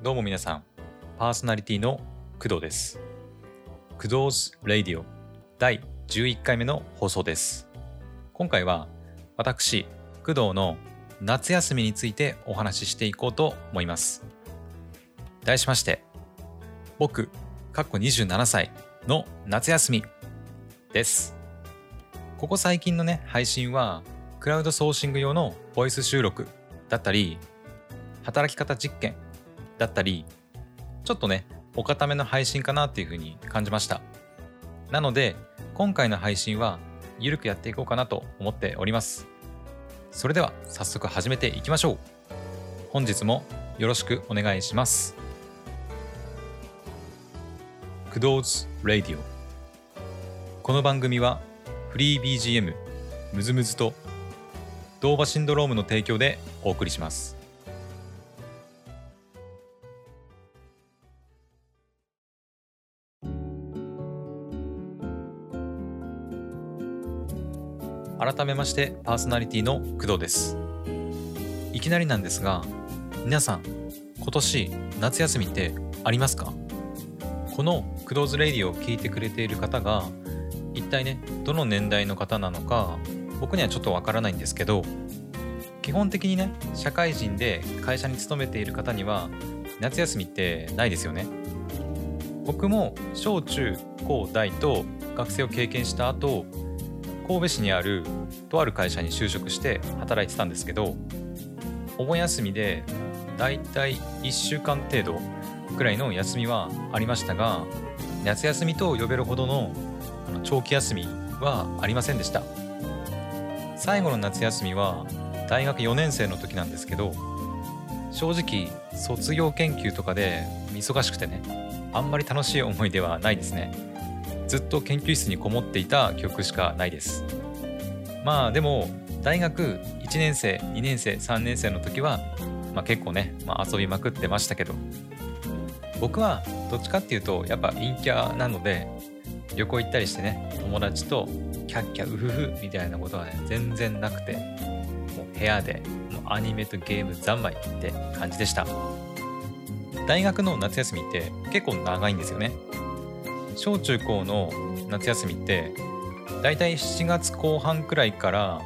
どうも皆さん、パーソナリティの工藤です。工藤 Radio 第11回目の放送です。今回は私、工藤の夏休みについてお話ししていこうと思います。題しまして、僕、かっこ27歳の夏休みです。ここ最近のね、配信は、クラウドソーシング用のボイス収録だったり、働き方実験だったり、ちょっとね、お固めの配信かなっていうふうに感じました。なので、今回の配信は、ゆるくやっていこうかなと思っております。それでは、早速始めていきましょう。本日もよろしくお願いします。工藤 Radio この番組はフリー BGM ムズムズとドーバシンドロームの提供でお送りします。改めましてパーソナリティの工藤です。いきなりなんですが、皆さん、今年夏休みってありますか？このクドーズレディを聞いてくれている方が一体ねどの年代の方なのか僕にはちょっとわからないんですけど基本的にね社会人で会社に勤めている方には夏休みってないですよね僕も小中高大と学生を経験した後神戸市にあるとある会社に就職して働いてたんですけどお盆休みでだいたい1週間程度くらいの休みはありましたが夏休みと呼べるほどの長期休みはありませんでした。最後の夏休みは大学4年生の時なんですけど正直卒業研究とかで忙しくてねあんまり楽しい思い出はないですね。ずっと研究室にこもっていた記憶しかないです。まあでも大学1年生2年生3年生の時は、まあ、結構ね、まあ、遊びまくってましたけど。僕はどっちかっていうとやっぱ陰キャなので旅行行ったりしてね友達とキャッキャウフフみたいなことはね全然なくてもう部屋でもうアニメとゲーム三昧って感じでした。大学の夏休みって結構長いんですよね。小中高の夏休みってだいたい7月後半くらいから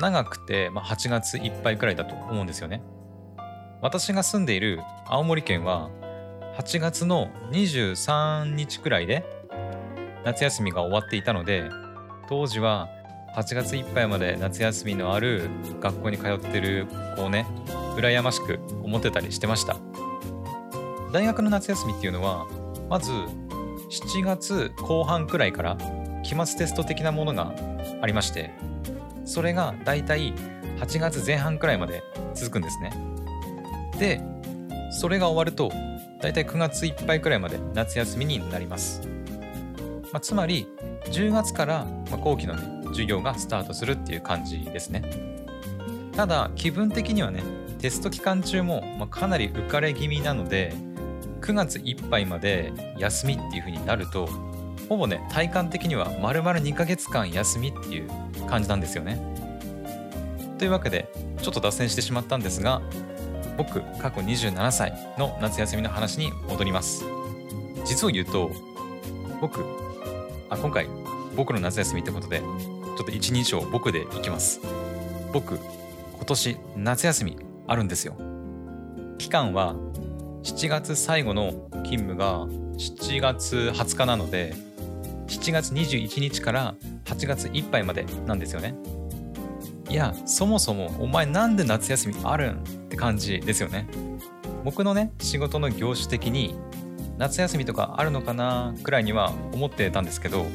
長くて、まあ、8月いっぱいくらいだと思うんですよね。私が住んでいる青森県は8月の23日くらいで夏休みが終わっていたので当時は8月いっぱいまで夏休みのある学校に通ってる子をね羨ましく思ってたりしてました。大学の夏休みっていうのはまず7月後半くらいから期末テスト的なものがありましてそれがだいたい8月前半くらいまで続くんですね。でそれが終わるとだいたい9月いっぱいくらいまで夏休みになります、まあ、つまり10月から、後期のね授業がスタートするっていう感じですね。ただ気分的にはねテスト期間中も、かなり浮かれ気味なので9月いっぱいまで休みっていう風になるとほぼね体感的には丸々2ヶ月間休みっていう感じなんですよね。というわけでちょっと脱線してしまったんですが僕過去27歳の夏休みの話に戻ります。実を言うと僕あ今回僕の夏休みってことでちょっと一人称僕でいきます。僕今年夏休みあるんですよ。期間は7月最後の勤務が7月20日なので7月21日から8月いっぱいまでなんですよね。いやそもそもお前なんで夏休みあるんって感じですよね。僕のね仕事の業種的に夏休みとかあるのかなくらいには思ってたんですけど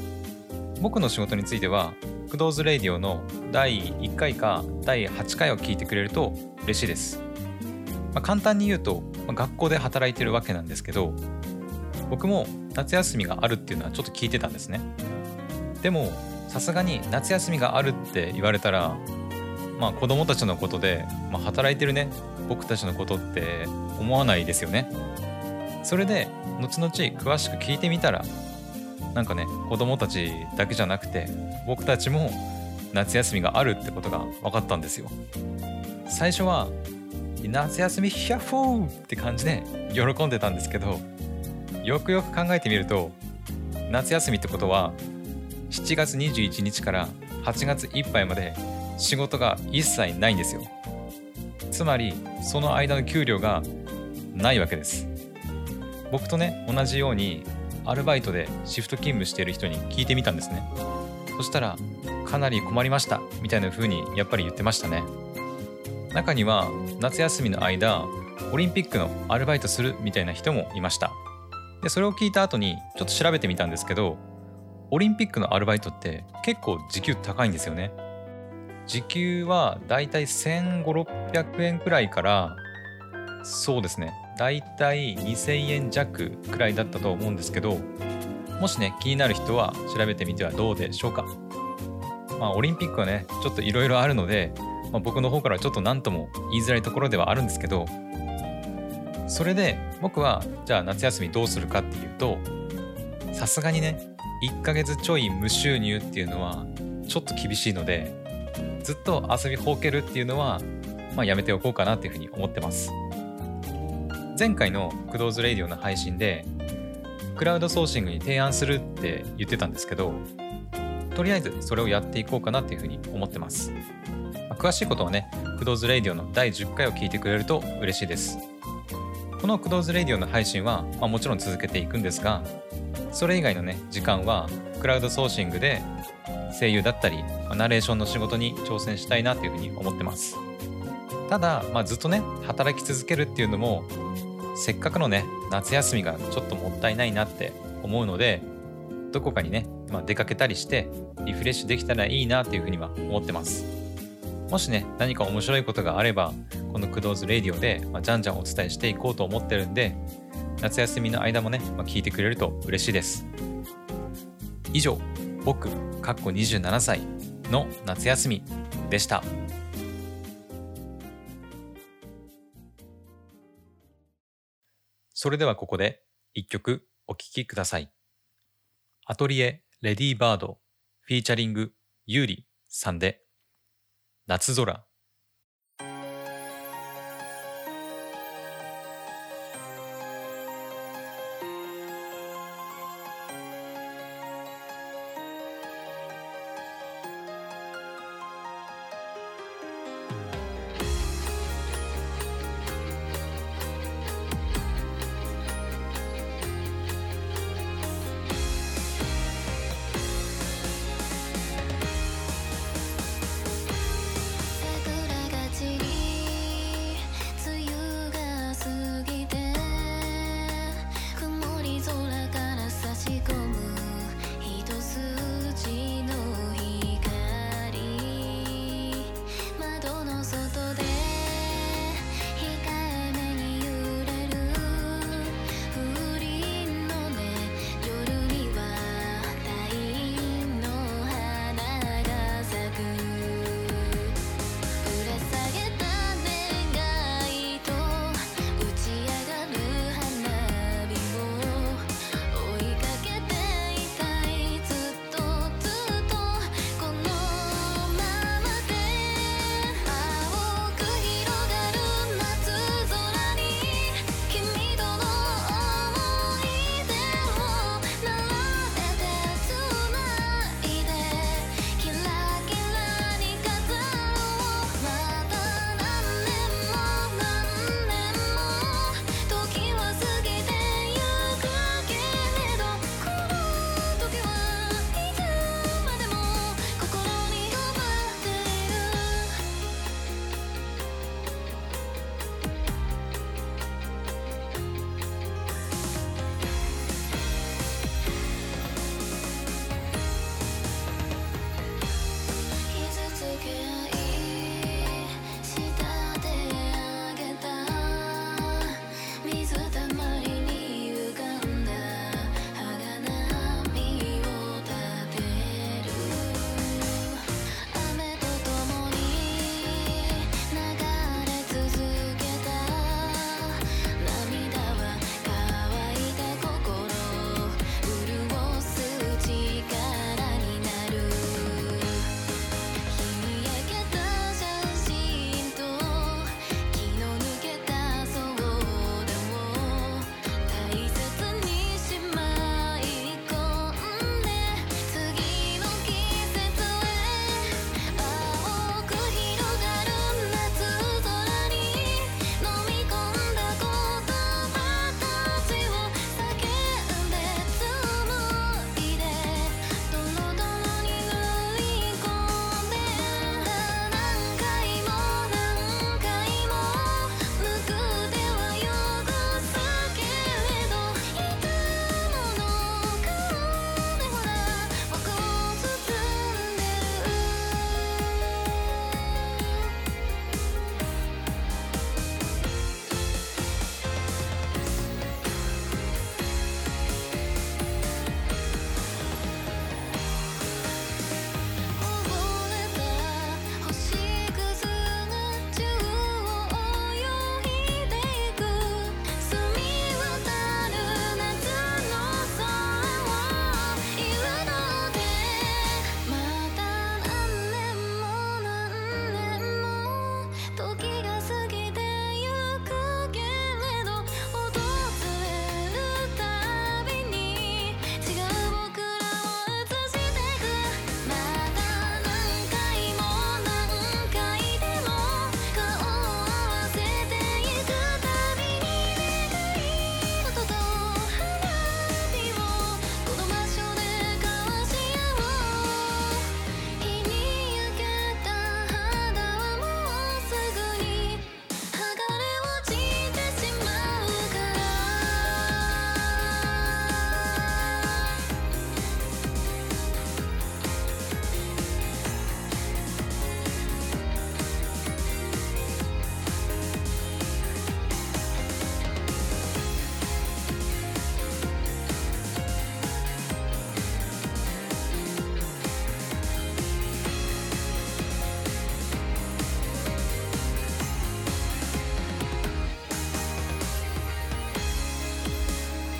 僕の仕事については「クドーズ・レイディオ」の第1回か第8回を聞いてくれると嬉しいです、まあ、簡単に言うと、まあ、学校で働いてるわけなんですけど僕も夏休みがあるっていうのはちょっと聞いてたんですね。でもさすがに夏休みがあるって言われたらまあ子供たちのことで、まあ、働いてるね僕たちのことって思わないですよね。それで後々詳しく聞いてみたらなんかね子供たちだけじゃなくて僕たちも夏休みがあるってことが分かったんですよ。最初は夏休みヒャッフーって感じで喜んでたんですけどよくよく考えてみると夏休みってことは7月21日から8月いっぱいまで仕事が一切ないんですよ。つまりその間の給料がないわけです。僕とね同じようにアルバイトでシフト勤務している人に聞いてみたんですね。そしたらかなり困りましたみたいな風にやっぱり言ってましたね。中には夏休みの間オリンピックのアルバイトするみたいな人もいました。でそれを聞いた後にちょっと調べてみたんですけどオリンピックのアルバイトって結構時給高いんですよね。時給はだいたい1500600円くらいからそうですね。だいたい2000円弱くらいだったと思うんですけどもしね気になる人は調べてみてはどうでしょうか。まあオリンピックはねちょっといろいろあるので、まあ、僕の方からちょっと何とも言いづらいところではあるんですけどそれで僕はじゃあ夏休みどうするかっていうとさすがにね1ヶ月ちょい無収入っていうのはちょっと厳しいのでずっと遊びほうけるっていうのは、まあ、やめておこうかなっていうふうに思ってます。前回のクドーズレイディオの配信でクラウドソーシングに提案するって言ってたんですけどとりあえずそれをやっていこうかなっていうふうに思ってます、詳しいことはねクドーズレイディオの第10回を聞いてくれると嬉しいです。このクドーズレディオの配信は、まあ、もちろん続けていくんですがそれ以外のね時間はクラウドソーシングで声優だったり、まあ、ナレーションの仕事に挑戦したいなというふうに思ってます。ただ、まあ、ずっとね働き続けるっていうのもせっかくのね夏休みがちょっともったいないなって思うのでどこかにね、まあ、出かけたりしてリフレッシュできたらいいなっていうふうには思ってます。もしね何か面白いことがあればこのクドーズレディオで、まあ、じゃんじゃんお伝えしていこうと思ってるんで夏休みの間もね、まあ、聞いてくれると嬉しいです。以上僕かっこ27歳の夏休みでした。それではここで一曲お聴きください。アトリエレディーバードフィーチャリングユーリさんで夏空。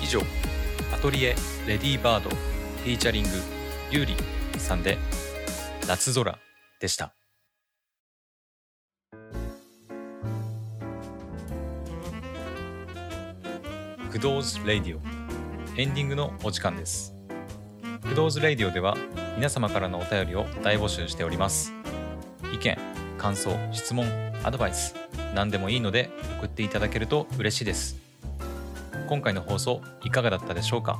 上。アトリエレディーバードフィーチャリングユーリさんで夏空でした。クドーズ・レディオエンディングのお時間です。クドーズ・レディオでは皆様からのお便りを大募集しております。意見感想質問アドバイス何でもいいので送っていただけると嬉しいです。今回の放送いかがだったでしょうか？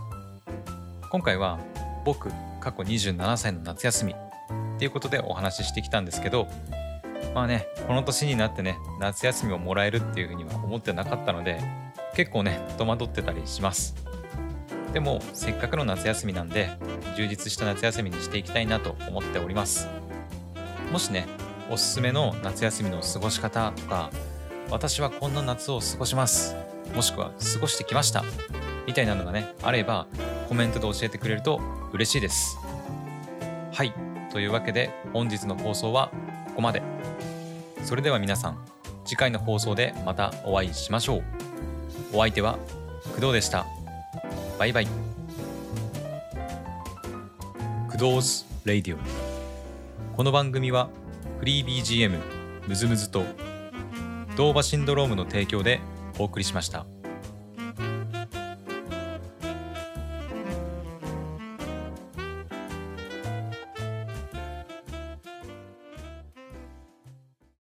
今回は僕過去27歳の夏休みっていうことでお話ししてきたんですけどまあねこの年になってね夏休みをもらえるっていうふうには思ってなかったので結構ね戸惑ってたりします。でもせっかくの夏休みなんで充実した夏休みにしていきたいなと思っております。もしねおすすめの夏休みの過ごし方とか私はこんな夏を過ごします。もしくは過ごしてきました。みたいなのがねあればコメントで教えてくれると嬉しいです。はい。というわけで本日の放送はここまで。それでは皆さん次回の放送でまたお会いしましょう。お相手は工藤でした。バイバイ。クドーズ・レイディオ。この番組はフリー BGM ムズムズと DOVA-SYNDROME の提供でお送りしました。